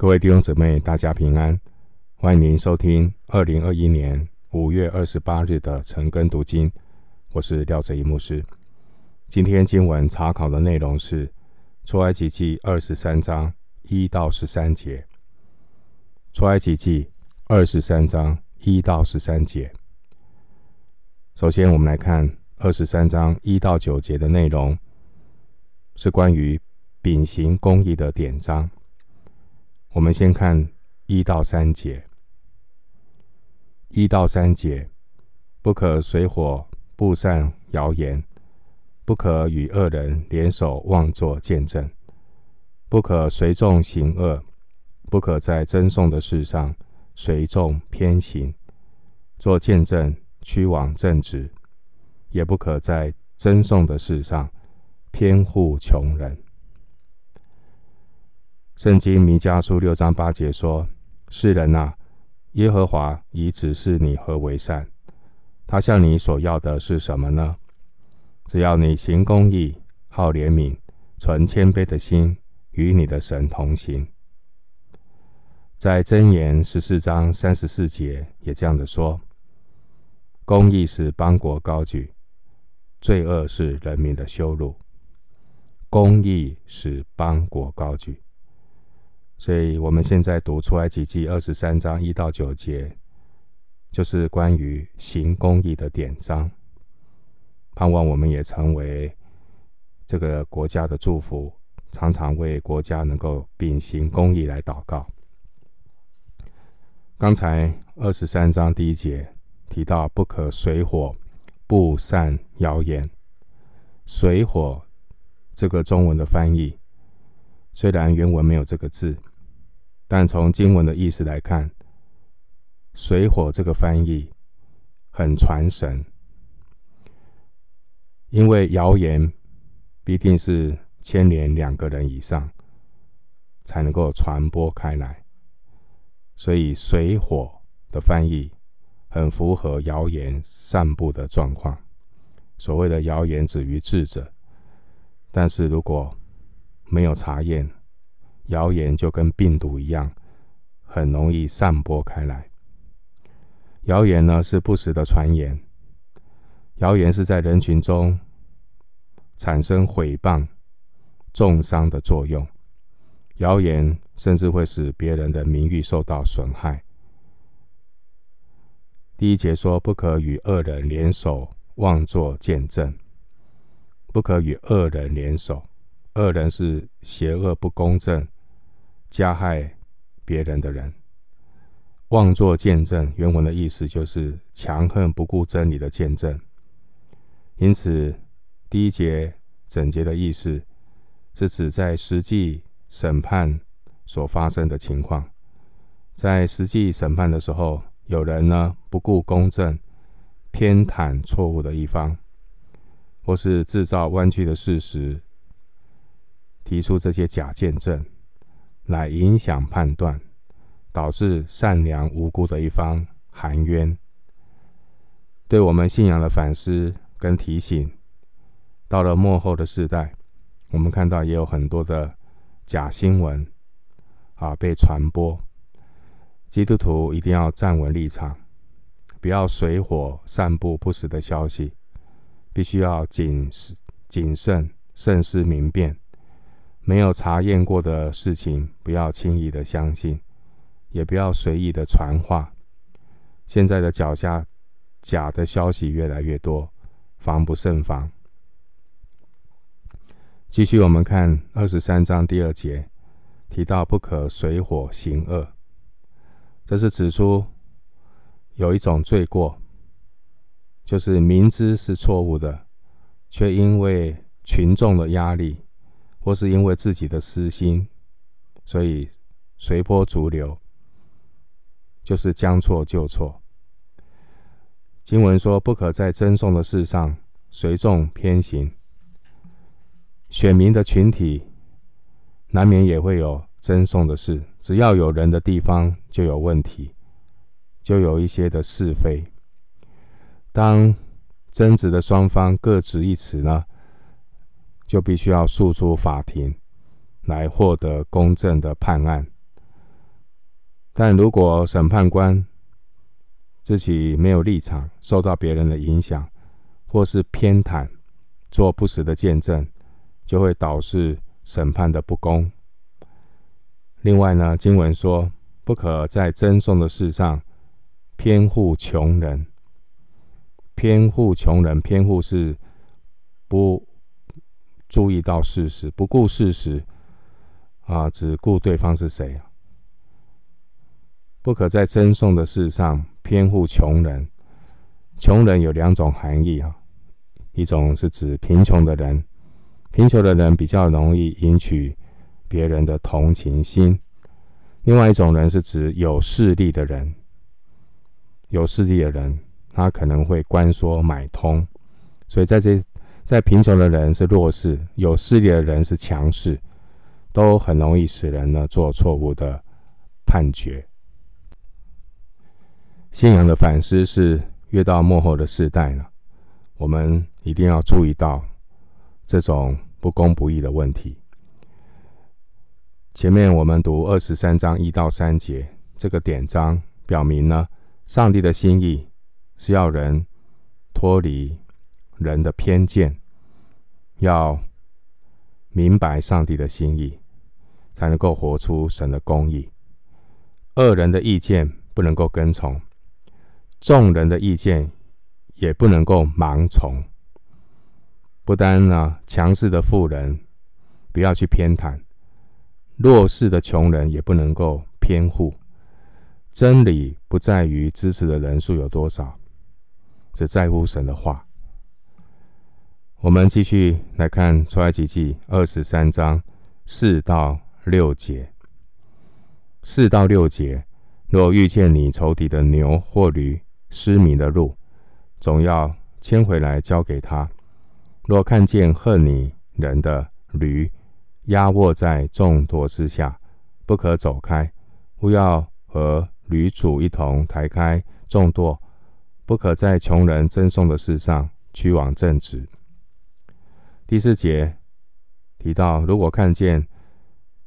各位弟兄姊妹，大家平安！欢迎您收听二零二一年五月二十八日的晨更读经。我是廖哲一牧师。今天经文查考的内容是出埃及记二十三章一到十三节。出埃及记二十三章一到十三节。首先，我们来看二十三章一到九节的内容，是关于秉行公义的典章。我们先看一到三节。一到三节，不可随火布散谣言，不可与恶人联手妄作见证，不可随众行恶，不可在争讼的事上随众偏行，做见证屈枉正直，也不可在争讼的事上偏护穷人。圣经弥迦书六章八节说：“世人啊，耶和华已指示你何为善，他向你所要的是什么呢？只要你行公义、好怜悯、存谦卑的心，与你的神同行。”在箴言十四章三十四节也这样的说：“公义使邦国高举，罪恶是人民的羞辱。公义使邦国高举。”所以，我们现在读出来几记二十三章一到九节，就是关于行公义的典章。盼望我们也成为这个国家的祝福，常常为国家能够秉行公义来祷告。刚才二十三章第一节提到，不可水火不散谣言。水火这个中文的翻译，虽然原文没有这个字。但从经文的意思来看，“水火”这个翻译很传神，因为谣言必定是牵连两个人以上才能够传播开来，所以“水火”的翻译很符合谣言散布的状况。所谓的谣言止于智者，但是如果没有查验，谣言就跟病毒一样，很容易散播开来。谣言呢是不实的传言，谣言是在人群中产生毁谤、重伤的作用。谣言甚至会使别人的名誉受到损害。第一节说：“不可与恶人联手妄作见证，不可与恶人联手。恶人是邪恶不公正。”加害别人的人，妄作见证，原文的意思就是强横不顾真理的见证。因此，第一节整节的意思是指在实际审判所发生的情况，在实际审判的时候，有人呢不顾公正，偏袒错误的一方，或是制造弯曲的事实，提出这些假见证。来影响判断，导致善良无辜的一方含冤。对我们信仰的反思跟提醒，到了末后的世代，我们看到也有很多的假新闻啊被传播。基督徒一定要站稳立场，不要随火散布不实的消息，必须要谨谨慎、慎思明辨。没有查验过的事情，不要轻易的相信，也不要随意的传话。现在的脚下假的消息越来越多，防不胜防。继续，我们看二十三章第二节，提到不可随火行恶，这是指出有一种罪过，就是明知是错误的，却因为群众的压力。或是因为自己的私心，所以随波逐流，就是将错就错。经文说，不可在争讼的事上随众偏行。选民的群体难免也会有争讼的事，只要有人的地方就有问题，就有一些的是非。当争执的双方各执一词呢，就必须要诉诸法庭，来获得公正的判案。但如果审判官自己没有立场，受到别人的影响，或是偏袒，做不实的见证，就会导致审判的不公。另外呢，经文说，不可在争讼的事上偏护穷人。偏护穷人，偏护是不注意到事实，不顾事实啊，只顾对方是谁啊？不可在赠送的事上偏护穷人。穷人有两种含义啊，一种是指贫穷的人，贫穷的人比较容易引起别人的同情心；另外一种人是指有势力的人，有势力的人。他可能会关说买通，所以在这，在贫穷的人是弱势，有势力的人是强势，都很容易使人呢做错误的判决。信仰的反思是，越到幕后的世代呢，我们一定要注意到这种不公不义的问题。前面我们读二十三章一到三节，这个典章表明呢，上帝的心意。是要人脱离人的偏见，要明白上帝的心意，才能够活出神的公义。恶人的意见不能够跟从，众人的意见也不能够盲从。不单呢，强势的富人不要去偏袒，弱势的穷人也不能够偏护。真理不在于支持的人数有多少。只在乎神的话。我们继续来看出埃及记二十三章四到六节。四到六节，若遇见你仇敌的牛或驴失迷的路，总要牵回来交给他。若看见恨你人的驴压卧在重驮之下，不可走开，务要和驴主一同抬开重驮。不可在穷人赠送的事上屈枉正直。第四节提到，如果看见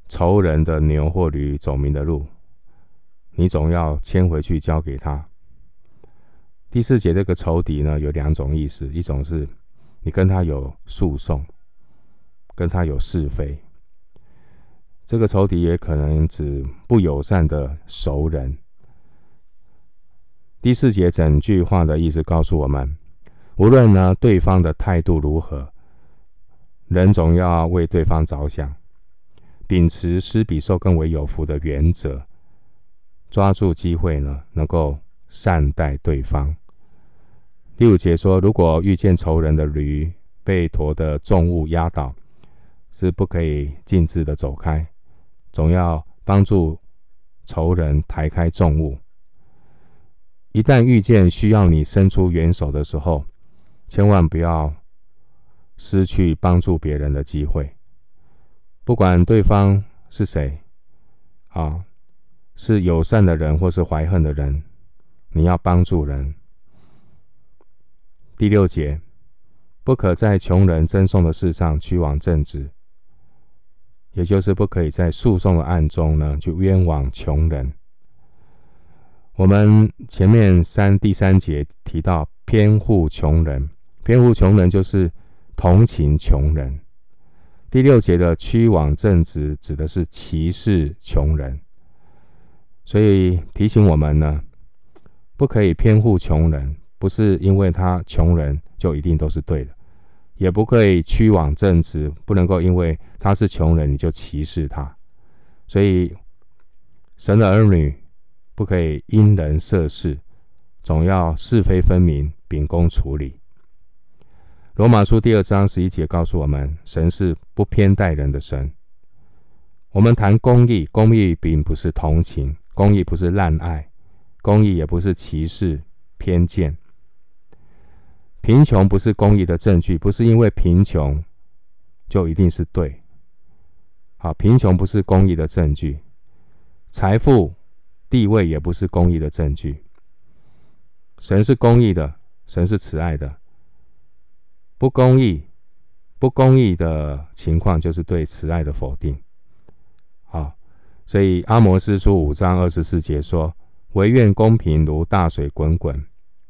仇人的牛或驴走迷的路，你总要牵回去交给他。第四节这个仇敌呢，有两种意思：一种是你跟他有诉讼，跟他有是非；这个仇敌也可能指不友善的熟人。第四节整句话的意思告诉我们：无论呢对方的态度如何，人总要为对方着想，秉持施比受更为有福的原则，抓住机会呢，能够善待对方。第五节说：如果遇见仇人的驴被驮的重物压倒，是不可以径自的走开，总要帮助仇人抬开重物。一旦遇见需要你伸出援手的时候，千万不要失去帮助别人的机会。不管对方是谁，啊，是友善的人或是怀恨的人，你要帮助人。第六节，不可在穷人赠送的事上屈枉正直，也就是不可以在诉讼的案中呢，去冤枉穷人。我们前面三第三节提到偏护穷人，偏护穷人就是同情穷人。第六节的屈枉正直指的是歧视穷人，所以提醒我们呢，不可以偏护穷人，不是因为他穷人就一定都是对的，也不可以屈枉正直，不能够因为他是穷人你就歧视他。所以神的儿女。不可以因人设事，总要是非分明，秉公处理。罗马书第二章十一节告诉我们，神是不偏待人的神。我们谈公义，公义并不是同情，公义不是滥爱，公义也不是歧视偏见。贫穷不是公义的证据，不是因为贫穷就一定是对。好，贫穷不是公义的证据，财富。地位也不是公义的证据。神是公义的，神是慈爱的。不公义、不公义的情况，就是对慈爱的否定。好，所以阿摩司书五章二十四节说：“惟愿公平如大水滚滚，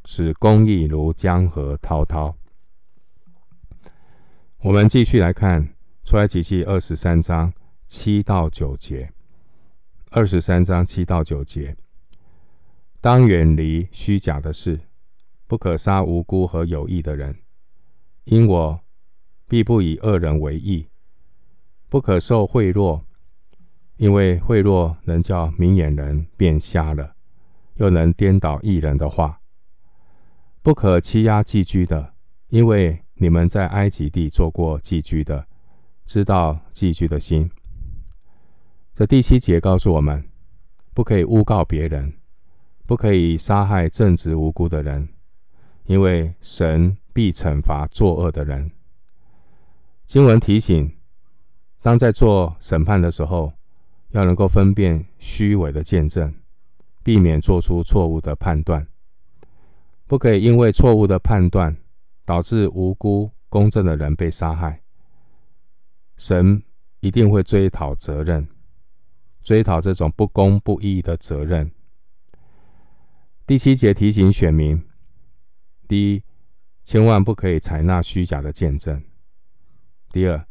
使公义如江河滔滔。”我们继续来看出埃及记二十三章七到九节。二十三章七到九节，当远离虚假的事，不可杀无辜和有义的人，因我必不以恶人为义。不可受贿赂，因为贿赂能叫明眼人变瞎了，又能颠倒义人的话。不可欺压寄居的，因为你们在埃及地做过寄居的，知道寄居的心。这第七节告诉我们，不可以诬告别人，不可以杀害正直无辜的人，因为神必惩罚作恶的人。经文提醒。当在做审判的时候，要能够分辨虚伪的见证，避免做出错误的判断。不可以因为错误的判断，导致无辜公正的人被杀害。神一定会追讨责任，追讨这种不公不义的责任。第七节提醒选民：第一，千万不可以采纳虚假的见证；第二，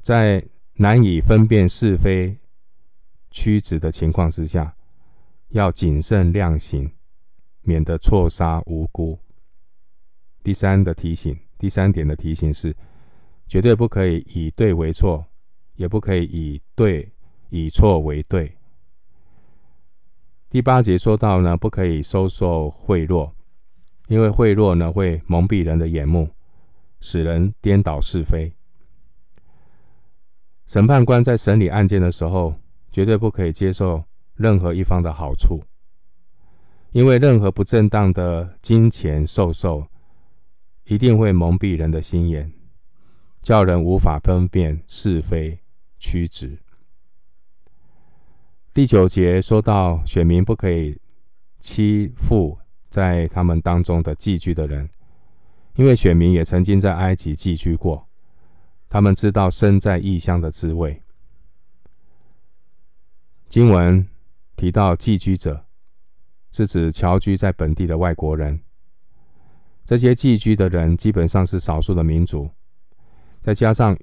在难以分辨是非曲直的情况之下，要谨慎量刑，免得错杀无辜。第三的提醒，第三点的提醒是：绝对不可以以对为错，也不可以以对以错为对。第八节说到呢，不可以收受贿赂，因为贿赂呢会蒙蔽人的眼目，使人颠倒是非。审判官在审理案件的时候，绝对不可以接受任何一方的好处，因为任何不正当的金钱授受，一定会蒙蔽人的心眼，叫人无法分辨是非曲直。第九节说到，选民不可以欺负在他们当中的寄居的人，因为选民也曾经在埃及寄居过。他们知道身在异乡的滋味。经文提到寄居者，是指侨居在本地的外国人。这些寄居的人基本上是少数的民族，再加上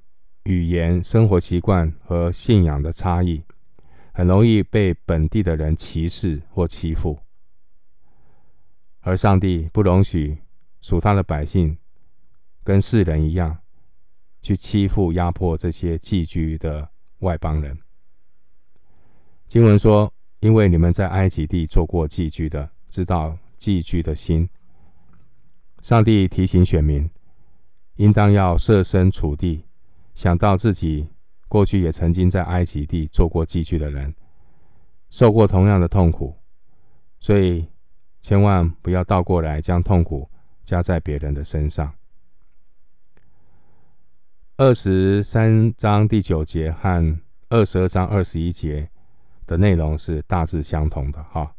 语言、生活习惯和信仰的差异，很容易被本地的人歧视或欺负。而上帝不容许属他的百姓跟世人一样。去欺负、压迫这些寄居的外邦人。经文说：“因为你们在埃及地做过寄居的，知道寄居的心。”上帝提醒选民，应当要设身处地，想到自己过去也曾经在埃及地做过寄居的人，受过同样的痛苦，所以千万不要倒过来将痛苦加在别人的身上。二十三章第九节和二十二章二十一节的内容是大致相同的，哈，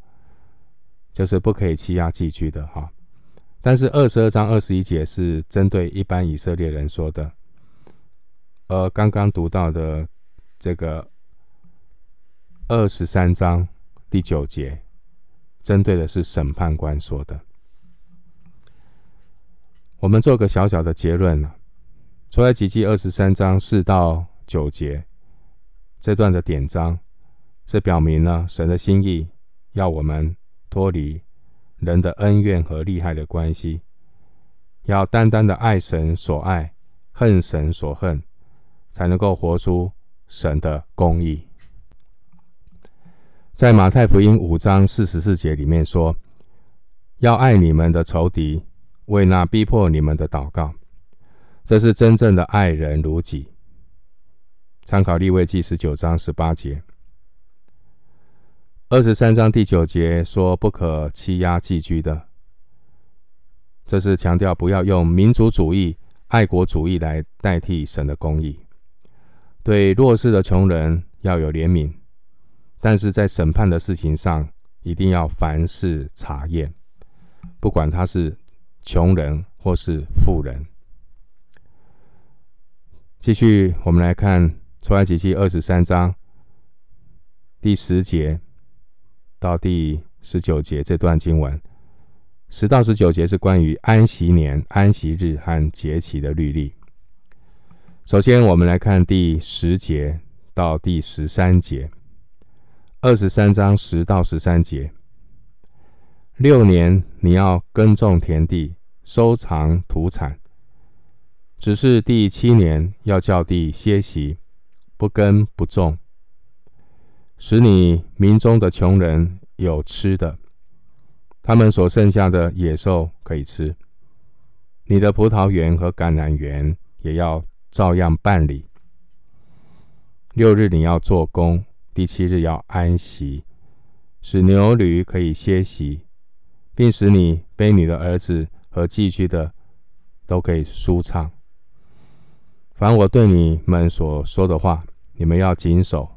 就是不可以欺压寄居的，哈。但是二十二章二十一节是针对一般以色列人说的，而刚刚读到的这个二十三章第九节，针对的是审判官说的。我们做个小小的结论呢。出来，几记二十三章四到九节这段的典章，是表明了神的心意，要我们脱离人的恩怨和利害的关系，要单单的爱神所爱，恨神所恨，才能够活出神的公义。在马太福音五章四十四节里面说，要爱你们的仇敌，为那逼迫你们的祷告。这是真正的爱人如己。参考利未记十九章十八节，二十三章第九节说不可欺压寄居的。这是强调不要用民族主义、爱国主义来代替神的公义。对弱势的穷人要有怜悯，但是在审判的事情上一定要凡事查验，不管他是穷人或是富人。继续，我们来看出埃及记二十三章第十节到第十九节这段经文，十到十九节是关于安息年、安息日和节期的律例。首先，我们来看第十节到第十三节，二十三章十到十三节。六年你要耕种田地，收藏土产，只是第七年要叫地歇息，不耕不种，使你民中的穷人有吃的，他们所剩下的野兽可以吃。你的葡萄园和橄榄园也要照样办理。六日你要做工，第七日要安息，使牛驴可以歇息。并使你背你的儿子和寄居的都可以舒畅。凡我对你们所说的话，你们要谨守。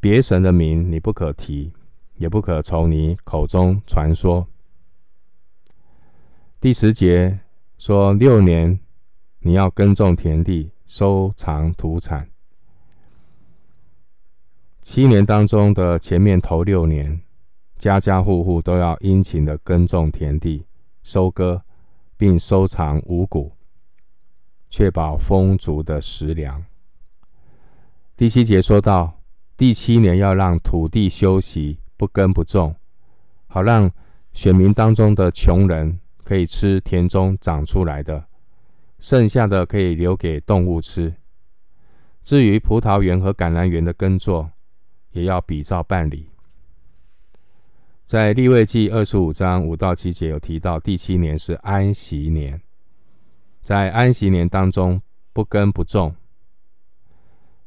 别神的名你不可提，也不可从你口中传说。第十节说：六年你要耕种田地，收藏土产。七年当中的前面头六年。家家户户都要殷勤的耕种田地、收割，并收藏五谷，确保丰足的食粮。第七节说到，第七年要让土地休息，不耕不种，好让选民当中的穷人可以吃田中长出来的，剩下的可以留给动物吃。至于葡萄园和橄榄园的耕作，也要比照办理。在立位记二十五章五到七节有提到，第七年是安息年，在安息年当中不耕不种。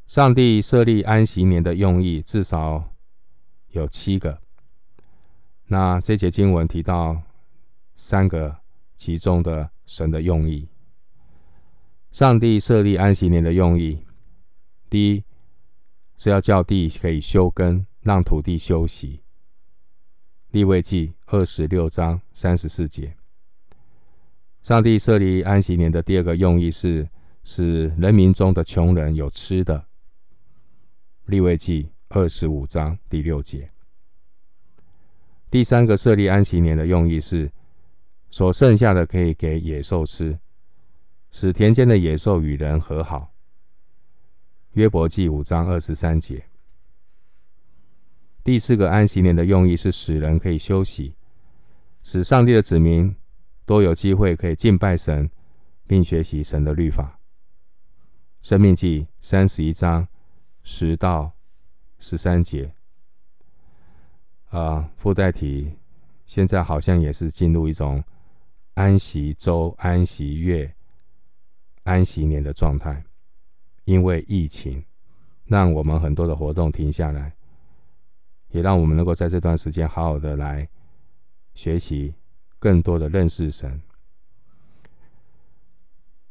上帝设立安息年的用意至少有七个。那这节经文提到三个其中的神的用意。上帝设立安息年的用意，第一是要叫地可以休耕，让土地休息。立位记二十六章三十四节，上帝设立安息年的第二个用意是使人民中的穷人有吃的。立位记二十五章第六节，第三个设立安息年的用意是所剩下的可以给野兽吃，使田间的野兽与人和好。约伯记五章二十三节。第四个安息年的用意是使人可以休息，使上帝的子民都有机会可以敬拜神，并学习神的律法。生命记三十一章十到十三节。啊，附带题，现在好像也是进入一种安息周、安息月、安息年的状态，因为疫情，让我们很多的活动停下来。也让我们能够在这段时间好好的来学习，更多的认识神。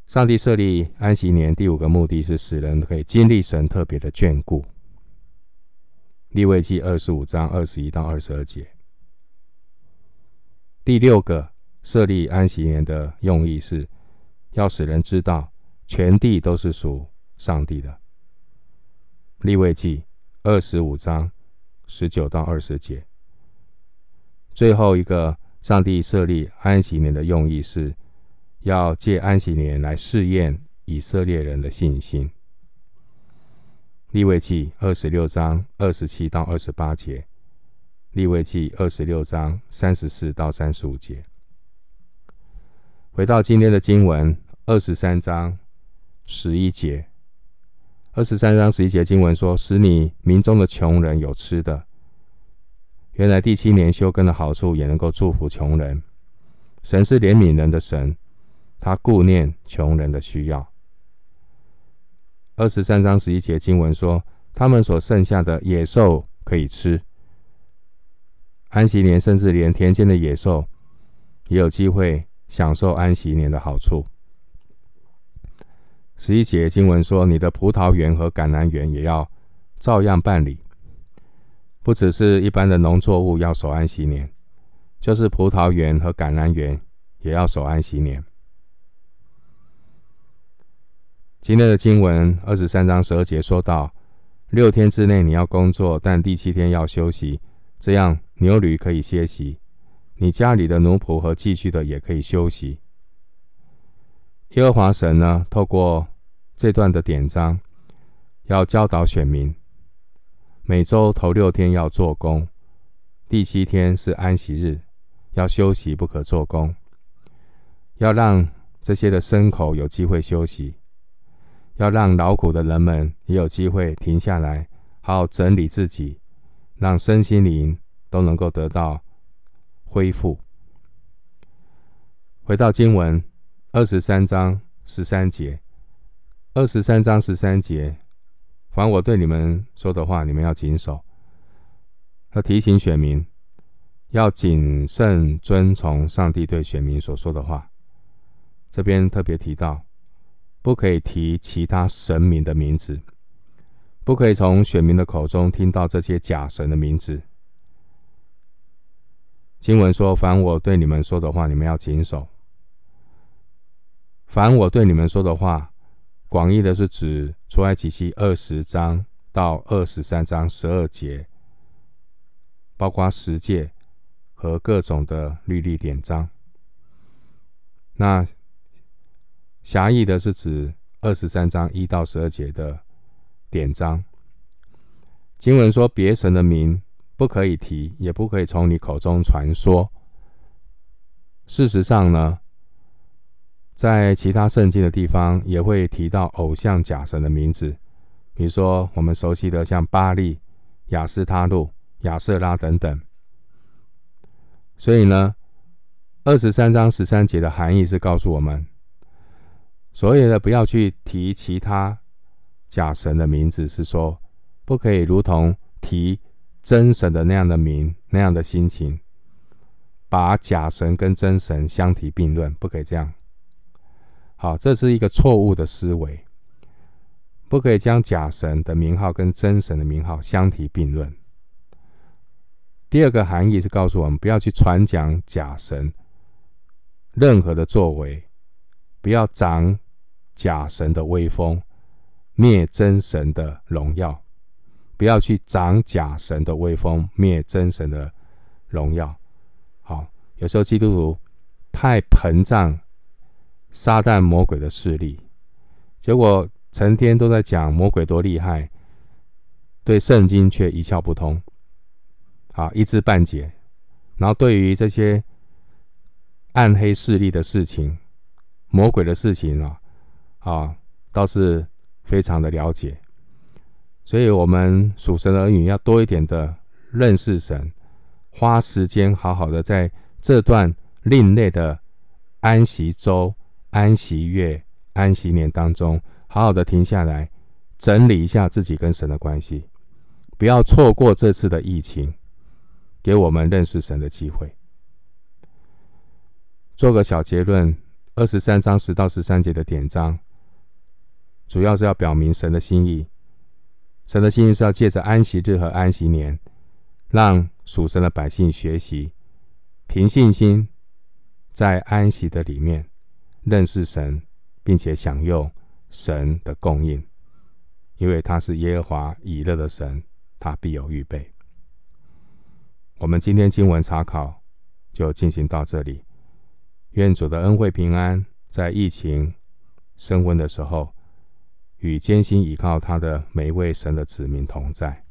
上帝设立安息年第五个目的是使人可以经历神特别的眷顾。利未记二十五章二十一到二十二节。第六个设立安息年的用意是要使人知道全地都是属上帝的。立位记二十五章。十九到二十节，最后一个，上帝设立安息年的用意是，要借安息年来试验以色列人的信心。立位记二十六章二十七到二十八节，立位记二十六章三十四到三十五节。回到今天的经文，二十三章十一节。二十三章十一节经文说：“使你民中的穷人有吃的。”原来第七年休耕的好处也能够祝福穷人。神是怜悯人的神，他顾念穷人的需要。二十三章十一节经文说：“他们所剩下的野兽可以吃。”安息年，甚至连田间的野兽也有机会享受安息年的好处。十一节经文说：“你的葡萄园和橄榄园也要照样办理，不只是一般的农作物要守安息年，就是葡萄园和橄榄园也要守安息年。”今天的经文二十三章十二节说到：“六天之内你要工作，但第七天要休息，这样牛驴可以歇息，你家里的奴仆和寄居的也可以休息。耶和华神呢，透过这段的典章，要教导选民，每周头六天要做工，第七天是安息日，要休息，不可做工，要让这些的牲口有机会休息。要让劳苦的人们也有机会停下来，好好整理自己，让身心灵都能够得到恢复。回到经文二十三章十三节，二十三章十三节，凡我对你们说的话，你们要谨守。要提醒选民，要谨慎遵从上帝对选民所说的话。这边特别提到。不可以提其他神明的名字，不可以从选民的口中听到这些假神的名字。经文说：“凡我对你们说的话，你们要谨守。”凡我对你们说的话，广义的是指出埃及记二十章到二十三章十二节，包括十诫和各种的律例典章。那。狭义的是指二十三章一到十二节的典章。经文说，别神的名不可以提，也不可以从你口中传说。事实上呢，在其他圣经的地方也会提到偶像假神的名字，比如说我们熟悉的像巴力、亚斯他路、亚瑟拉等等。所以呢，二十三章十三节的含义是告诉我们。所以呢，不要去提其他假神的名字，是说不可以如同提真神的那样的名，那样的心情，把假神跟真神相提并论，不可以这样。好，这是一个错误的思维，不可以将假神的名号跟真神的名号相提并论。第二个含义是告诉我们，不要去传讲假神任何的作为，不要长。假神的威风，灭真神的荣耀，不要去长假神的威风，灭真神的荣耀。好，有时候基督徒太膨胀撒旦魔鬼的势力，结果成天都在讲魔鬼多厉害，对圣经却一窍不通，啊，一知半解。然后对于这些暗黑势力的事情、魔鬼的事情啊。啊，倒是非常的了解，所以，我们属神的儿女要多一点的认识神，花时间好好的在这段另类的安息周、安息月、安息年当中，好好的停下来，整理一下自己跟神的关系，不要错过这次的疫情，给我们认识神的机会。做个小结论：二十三章十到十三节的典章。主要是要表明神的心意，神的心意是要借着安息日和安息年，让属神的百姓学习凭信心在安息的里面认识神，并且享用神的供应，因为他是耶和华以勒的神，他必有预备。我们今天经文查考就进行到这里，愿主的恩惠平安在疫情升温的时候。与艰辛依靠他的每一位神的子民同在。